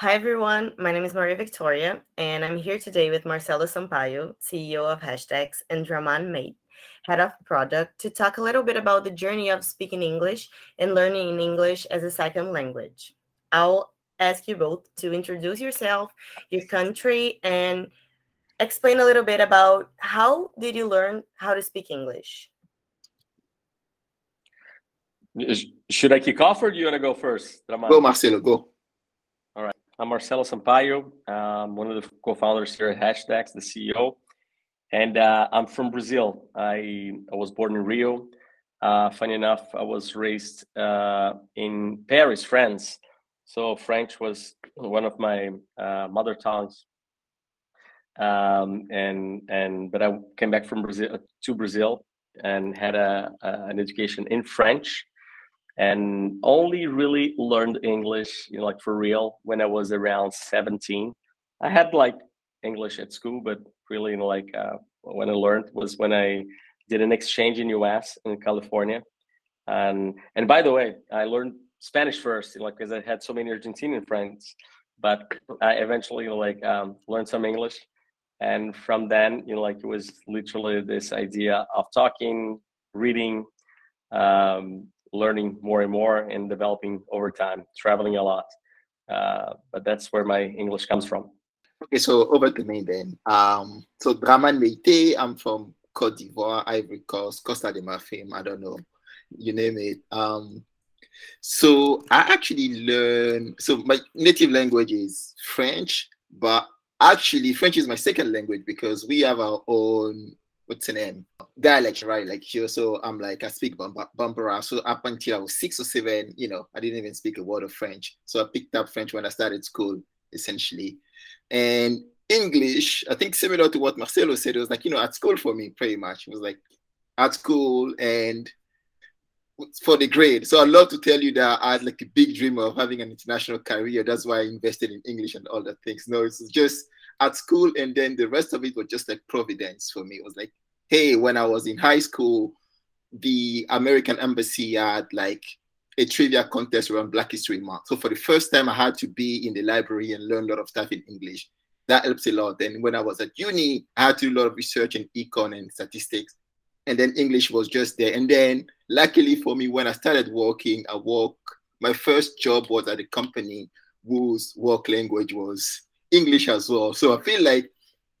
Hi, everyone. My name is Maria Victoria, and I'm here today with Marcelo Sampaio, CEO of Hashdex, and Dramane Meite, Head of Product, to talk a little bit about the journey of speaking English and learning in English as a second language. I'll ask you both to introduce yourself, your country, and explain a little bit about how did you learn how to speak English? Should I kick off or do you want to go first? Draman? Go, Marcelo, go. I'm Marcelo Sampaio. I'm one of the co-founders here at Hashdex, the CEO, and uh, I'm from Brazil. I, I was born in Rio. Uh, funny enough, I was raised uh, in Paris, France. So French was one of my uh, mother tongues. Um, and and but I came back from Brazil to Brazil and had a, a an education in French and only really learned English, you know, like for real when I was around 17. I had like English at school, but really, you know, like uh, when I learned was when I did an exchange in US in California. And and by the way, I learned Spanish first, you know, like because I had so many Argentinian friends, but I eventually you know, like um, learned some English. And from then, you know, like it was literally this idea of talking, reading, um, learning more and more and developing over time, traveling a lot. Uh, but that's where my English comes from. Okay, so over to me then. Um, so Dramane Meite, I'm from Cote d'Ivoire, Ivory Coast, Costa de Marfim, I don't know, you name it. Um, so I actually learn, so my native language is French, but actually French is my second language because we have our own what's the name dialect right like here so i'm like i speak bambara so up until i was six or seven you know i didn't even speak a word of french. So i picked up french when i started school essentially. And english i think similar to what marcelo said it was like you know at school for me pretty much. It was like at school and for the grade. So i'd love to tell you that i had like a big dream of having an international career. That's why i invested in english and all the things. No it's just at school, and then the rest of it was just like providence for me. It was like, hey, when I was in high school, the American embassy had like a trivia contest around Black History Month. So for the first time, I had to be in the library and learn a lot of stuff in English. That helps a lot. Then when I was at uni, I had to do a lot of research in econ and statistics. And then English was just there. And then luckily for me, when I started working, I work, my first job was at a company whose work language was English as well. So I feel like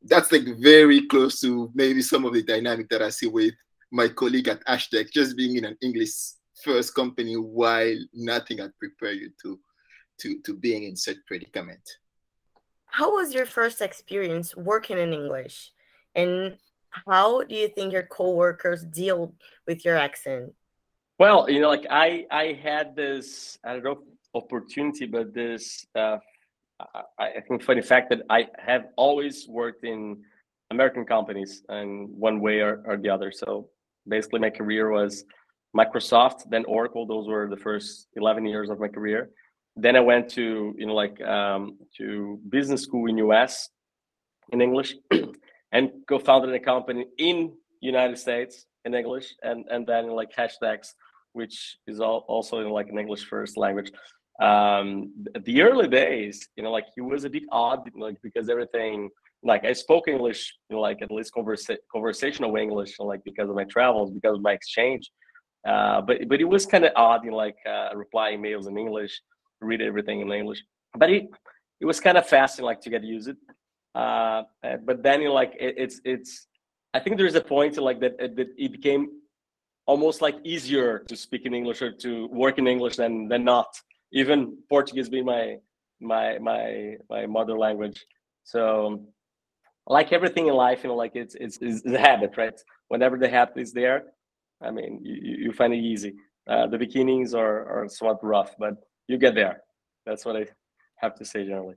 that's like very close to maybe some of the dynamic that I see with my colleague at Hashdex, just being in an English first company while nothing had prepared you to to to being in such predicament. How was your first experience working in English? And how do you think your coworkers deal with your accent? Well, you know, like I I had this I don't know opportunity, but this uh, I, I think funny fact that I have always worked in American companies in one way or, or the other. So basically, my career was Microsoft, then Oracle. Those were the first 11 years of my career. Then I went to you know like um, to business school in US in English, and co-founded a company in United States in English, and and then like Hashdex, which is all, also in like an English first language um the early days you know like he was a bit odd like because everything like i spoke english you know, like at least conversa- conversational english like because of my travels because of my exchange. Uh but but it was kind of odd you know like uh reply emails in english read everything in english. But it it was kind of fast like to get used it. Uh but then you know, like it, it's it's i think there's a point like that that it became almost like easier to speak in english or to work in english than than not even Portuguese being my my my my mother language. So like everything in life, you know, like it's it's, it's a habit, right? Whenever the habit is there, I mean, you, you find it easy. Uh, the beginnings are are somewhat rough, but you get there. That's what I have to say generally.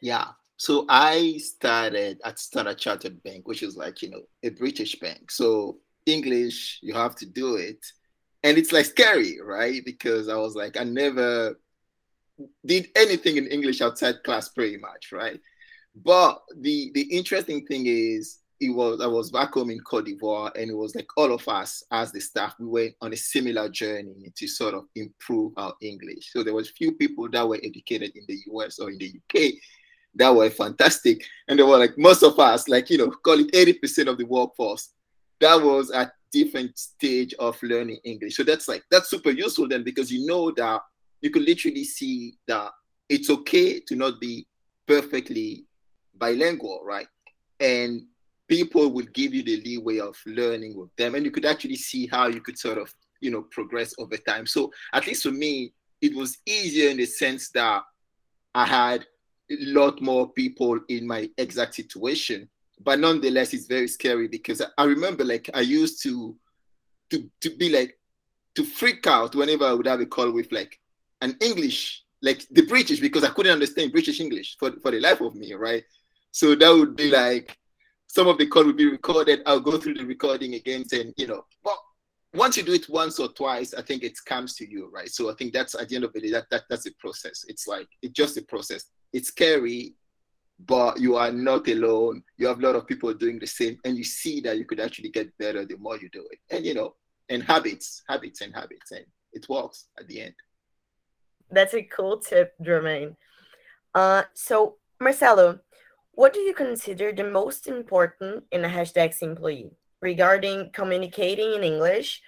Yeah. So I started at Standard Chartered Bank, which is like you know a British bank. So English, you have to do it and it's like scary, right? Because I was like, I never did anything in English outside class, pretty much, right? But the the interesting thing is, it was I was back home in Cote d'Ivoire, and it was like all of us as the staff, we went on a similar journey to sort of improve our English. So there was few people that were educated in the US or in the UK that were fantastic, and they were like most of us, like you know, call it eighty percent of the workforce, that was at different stage of learning English. So that's like that's super useful then because you know that you can literally see that it's okay to not be perfectly bilingual, right? And people would give you the leeway of learning with them, and you could actually see how you could sort of, you know, progress over time. So at least for me, it was easier in the sense that I had a lot more people in my exact situation. But nonetheless, it's very scary because I remember like I used to to to be like to freak out whenever I would have a call with like an English, like the British, because I couldn't understand British English for, for the life of me, right? So that would be like some of the call would be recorded. I'll go through the recording again, and you know, well, once you do it once or twice, I think it comes to you, right? So I think that's at the end of the day, that, that that's the process. It's like it's just a process. It's scary, but you are not alone. You have a lot of people doing the same, and you see that you could actually get better the more you do it. And you know, and habits, habits, and habits, and it works at the end. That's a cool tip, Dramane. Uh, so Marcelo, what do you consider the most important in a Hashdex employee regarding communicating in English,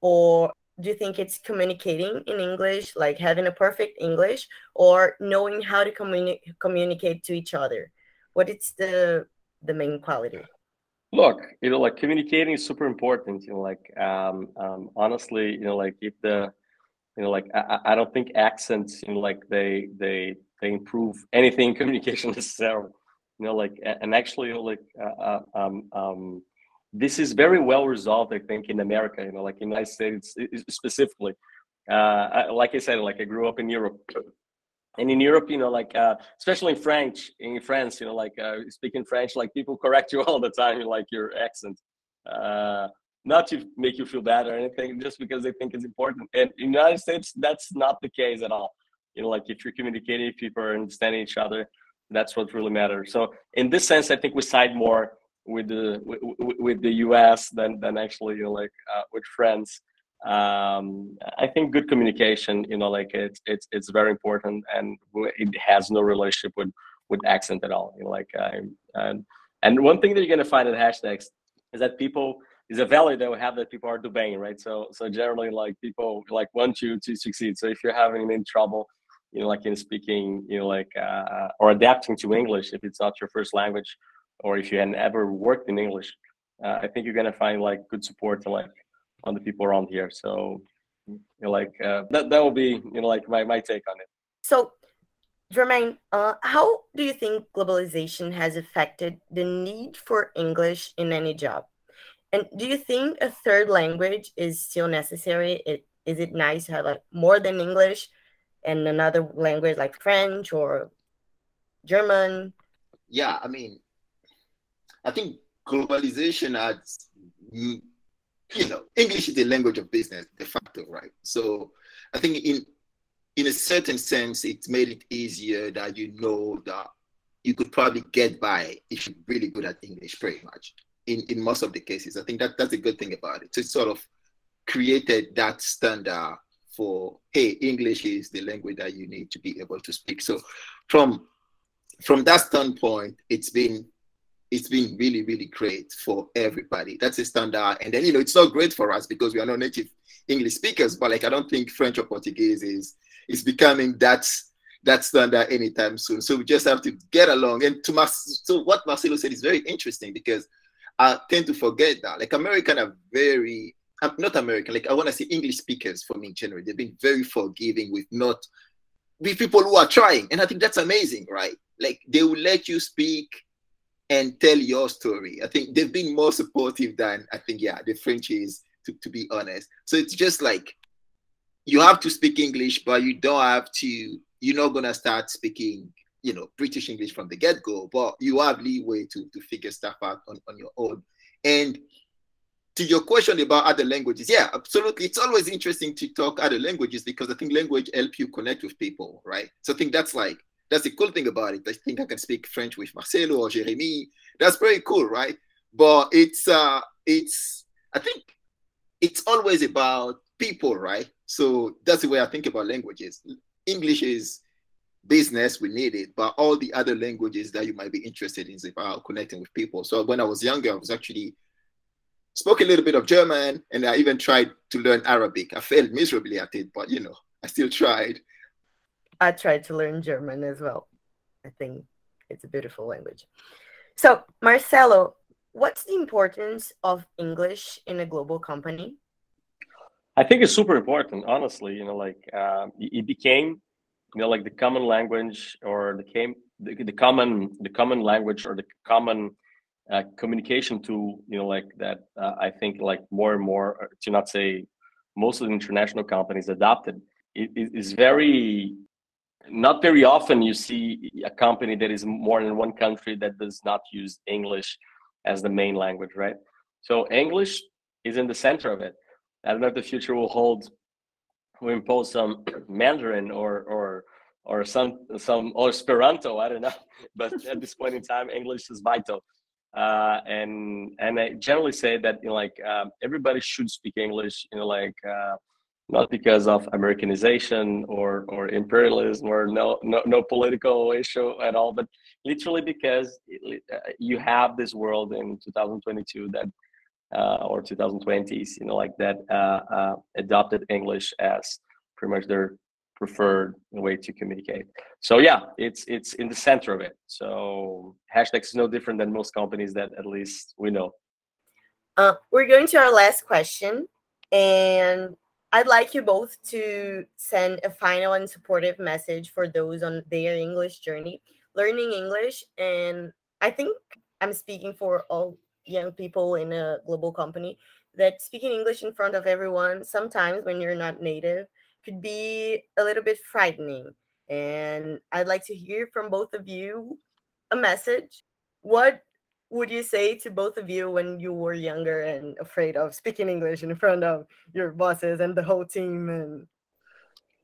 or do you think it's communicating in English, like having a perfect English, or knowing how to communi- communicate to each other? What is the the main quality? Look, you know, like communicating is super important. You know, like um, um, honestly, you know, like if the you know, like I, I don't think accents, you know, like they they they improve anything communication necessarily you know like and actually like uh, uh, um, um, this is very well resolved i think in america you know like in the united states specifically. Uh, like i said like i grew up in europe. And in europe you know like uh, especially in french in france you know like uh, speaking french like people correct you all the time like your accent. Uh, not to make you feel bad or anything just because they think it's important. And in the united states that's not the case at all. You know like if you're communicating people are understanding each other that's what really matters. So in this sense, I think we side more with the with, with the U.S. than than actually you know, like uh, with France. Um, I think good communication, you know, like it's it's it's very important, and it has no relationship with with accent at all. You know, like um, and and one thing that you're gonna find in Hashdex is that people is a value that we have that people are debating, right? So so generally, like people like want you to succeed. So if you're having any trouble you know, like in speaking, you know, like uh, or adapting to English if it's not your first language, or if you hadn't ever worked in English, uh, I think you're gonna find like good support to like on the people around here. So, you know, like uh, that that will be you know like my my take on it. So, Dramane, uh, how do you think globalization has affected the need for English in any job? And do you think a third language is still necessary? It, is it nice to have like more than English? and another language like French or German? Yeah, I mean, I think globalization adds, you know, English is the language of business de facto, right? So I think in in a certain sense, it's made it easier that you know that you could probably get by if you're really good at English, pretty much. In in most of the cases, I think that that's a good thing about it. So it sort of created that standard for hey english is the language that you need to be able to speak so from from that standpoint it's been it's been really really great for everybody that's a standard and then you know it's not great for us because we are not native english speakers but like i don't think french or portuguese is is becoming that that standard anytime soon so we just have to get along and to Mas- so what marcelo said is very interesting because i tend to forget that like american are very I'm not American, like I want to say English speakers for me generally. They've been very forgiving with not with people who are trying. And I think that's amazing, right? Like they will let you speak and tell your story. I think they've been more supportive than I think, yeah, the French is, to, to be honest. So it's just like you have to speak English, but you don't have to, you're not gonna start speaking, you know, British English from the get-go, but you have leeway to to figure stuff out on, on your own. And to your question about other languages, yeah, absolutely. It's always interesting to talk other languages because I think language help you connect with people, right? So I think that's like that's the cool thing about it. I think I can speak French with Marcelo or Jeremy. That's very cool, right? but it's uh it's I think it's always about people, right? So that's the way I think about languages. English is business, we need it, but all the other languages that you might be interested in is about connecting with people. So when I was younger, I was actually spoke a little bit of German and I even tried to learn Arabic. I failed miserably at it, but you know, I still tried. I tried to learn German as well. I think it's a beautiful language. So, Marcelo, what's the importance of English in a global company? I think it's super important, honestly. You know, like uh, it became, you know, like the common language or the came the, the common the common language or the common uh, communication tool. You know, like that. Uh, I think like more and more, uh, to not say most of the international companies adopted. It is very not very often you see a company that is more than one country that does not use English as the main language, right? So English is in the center of it. I don't know if the future will hold, will impose some Mandarin or or or some some or Esperanto. I don't know, but at this point in time, English is vital. Uh, and and I generally say that you know, like um, everybody should speak English. You know, like uh, not because of Americanization or or imperialism or no no no political issue at all, but literally because you have this world in 2022 that uh, or 2020s, you know, like that uh, uh, adopted English as pretty much their preferred way to communicate. So yeah, it's it's in the center of it. So Hashdex is no different than most companies that at least we know. Uh, we're going to our last question, and I'd like you both to send a final and supportive message for those on their English journey, learning English. And I think I'm speaking for all young people in a global company that speaking English in front of everyone, sometimes when you're not native, could be a little bit frightening. And I'd like to hear from both of you a message. What would you say to both of you when you were younger and afraid of speaking English in front of your bosses and the whole team? And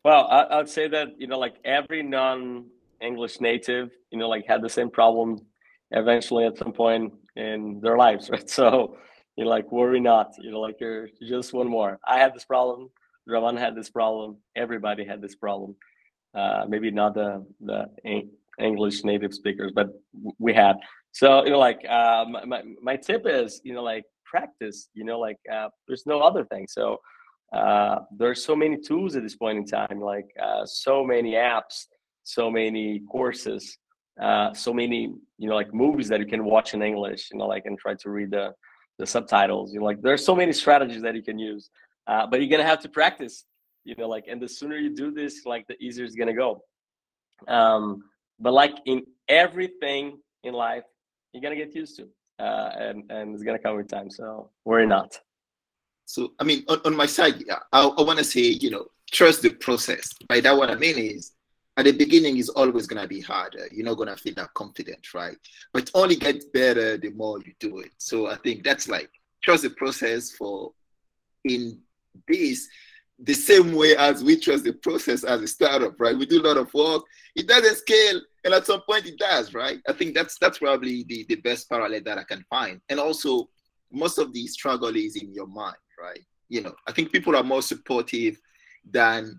well, I, would say that you know, like every non-English native, you know, like had the same problem eventually at some point in their lives, right? So you know, like worry not. You know, like you're just one more. I had this problem. Dramane had this problem. Everybody had this problem. Uh, maybe not the the English native speakers, but we had. So you know, like uh, my my tip is you know like practice. You know, like uh, there's no other thing. So uh, there's so many tools at this point in time, like uh, so many apps, so many courses, uh, so many you know like movies that you can watch in English. You know, like and try to read the the subtitles. You know, like there's so many strategies that you can use, uh, but you're gonna have to practice. You know, like and the sooner you do this, like the easier it's gonna go. Um, but like in everything in life, you're gonna get used to, uh, and and it's gonna come with time. So worry not. So I mean, on, on my side, I, I want to say, you know, trust the process. By that, what I mean is, at the beginning, is always gonna be harder. You're not gonna feel that confident, right? But only gets better the more you do it. So I think that's like trust the process for in this the same way as we trust the process as a startup, right? We do a lot of work. It doesn't scale, and at some point it does, right? I think that's that's probably the, the best parallel that I can find. And also, most of the struggle is in your mind, right? You know, I think people are more supportive than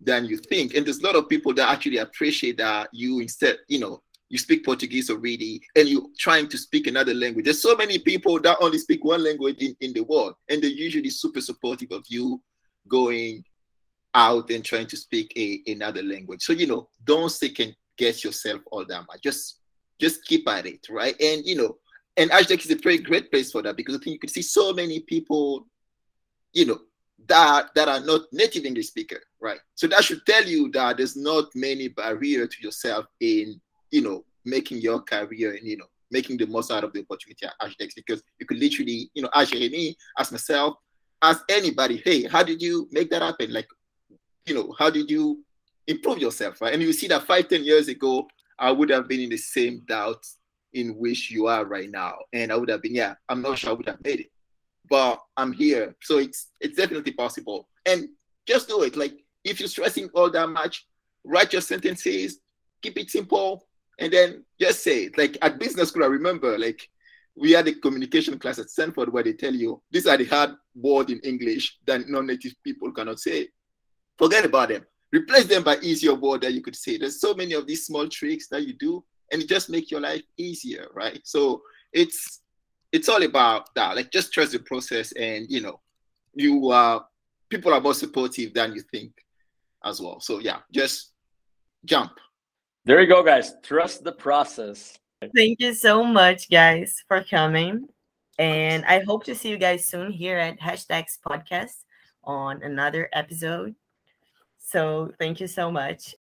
than you think. And there's a lot of people that actually appreciate that you instead, you know, you speak Portuguese already and you're trying to speak another language. There's so many people that only speak one language in, in the world, and they're usually super supportive of you going out and trying to speak a, another language. So, you know, don't second guess yourself all that much. Just just keep at it, right? And you know, and Hashdex is a very great place for that because I think you could see so many people, you know, that that are not native English speaker, right? So that should tell you that there's not many barrier to yourself in, you know, making your career and you know making the most out of the opportunity at Hashdex because you could literally, you know, ask me, ask myself, ask anybody, hey, how did you make that happen? Like, you know, how did you improve yourself, right? And you see that five, ten years ago, I would have been in the same doubt in which you are right now. And I would have been, yeah, I'm not sure I would have made it. But I'm here. So it's it's definitely possible. And just do it. Like if you're stressing all that much, write your sentences, keep it simple, and then just say it. Like at business school, I remember like we had a communication class at Stanford where they tell you these are the hard words in English that non-native people cannot say. Forget about them. Replace them by easier words that you could say. There's so many of these small tricks that you do, and it just make your life easier, right? So it's it's all about that. Like just trust the process, and you know, you uh people are more supportive than you think as well. So yeah, just jump. There you go, guys. Trust the process. Thank you so much, guys, for coming. And I hope to see you guys soon here at Hashdex Podcast on another episode. So thank you so much.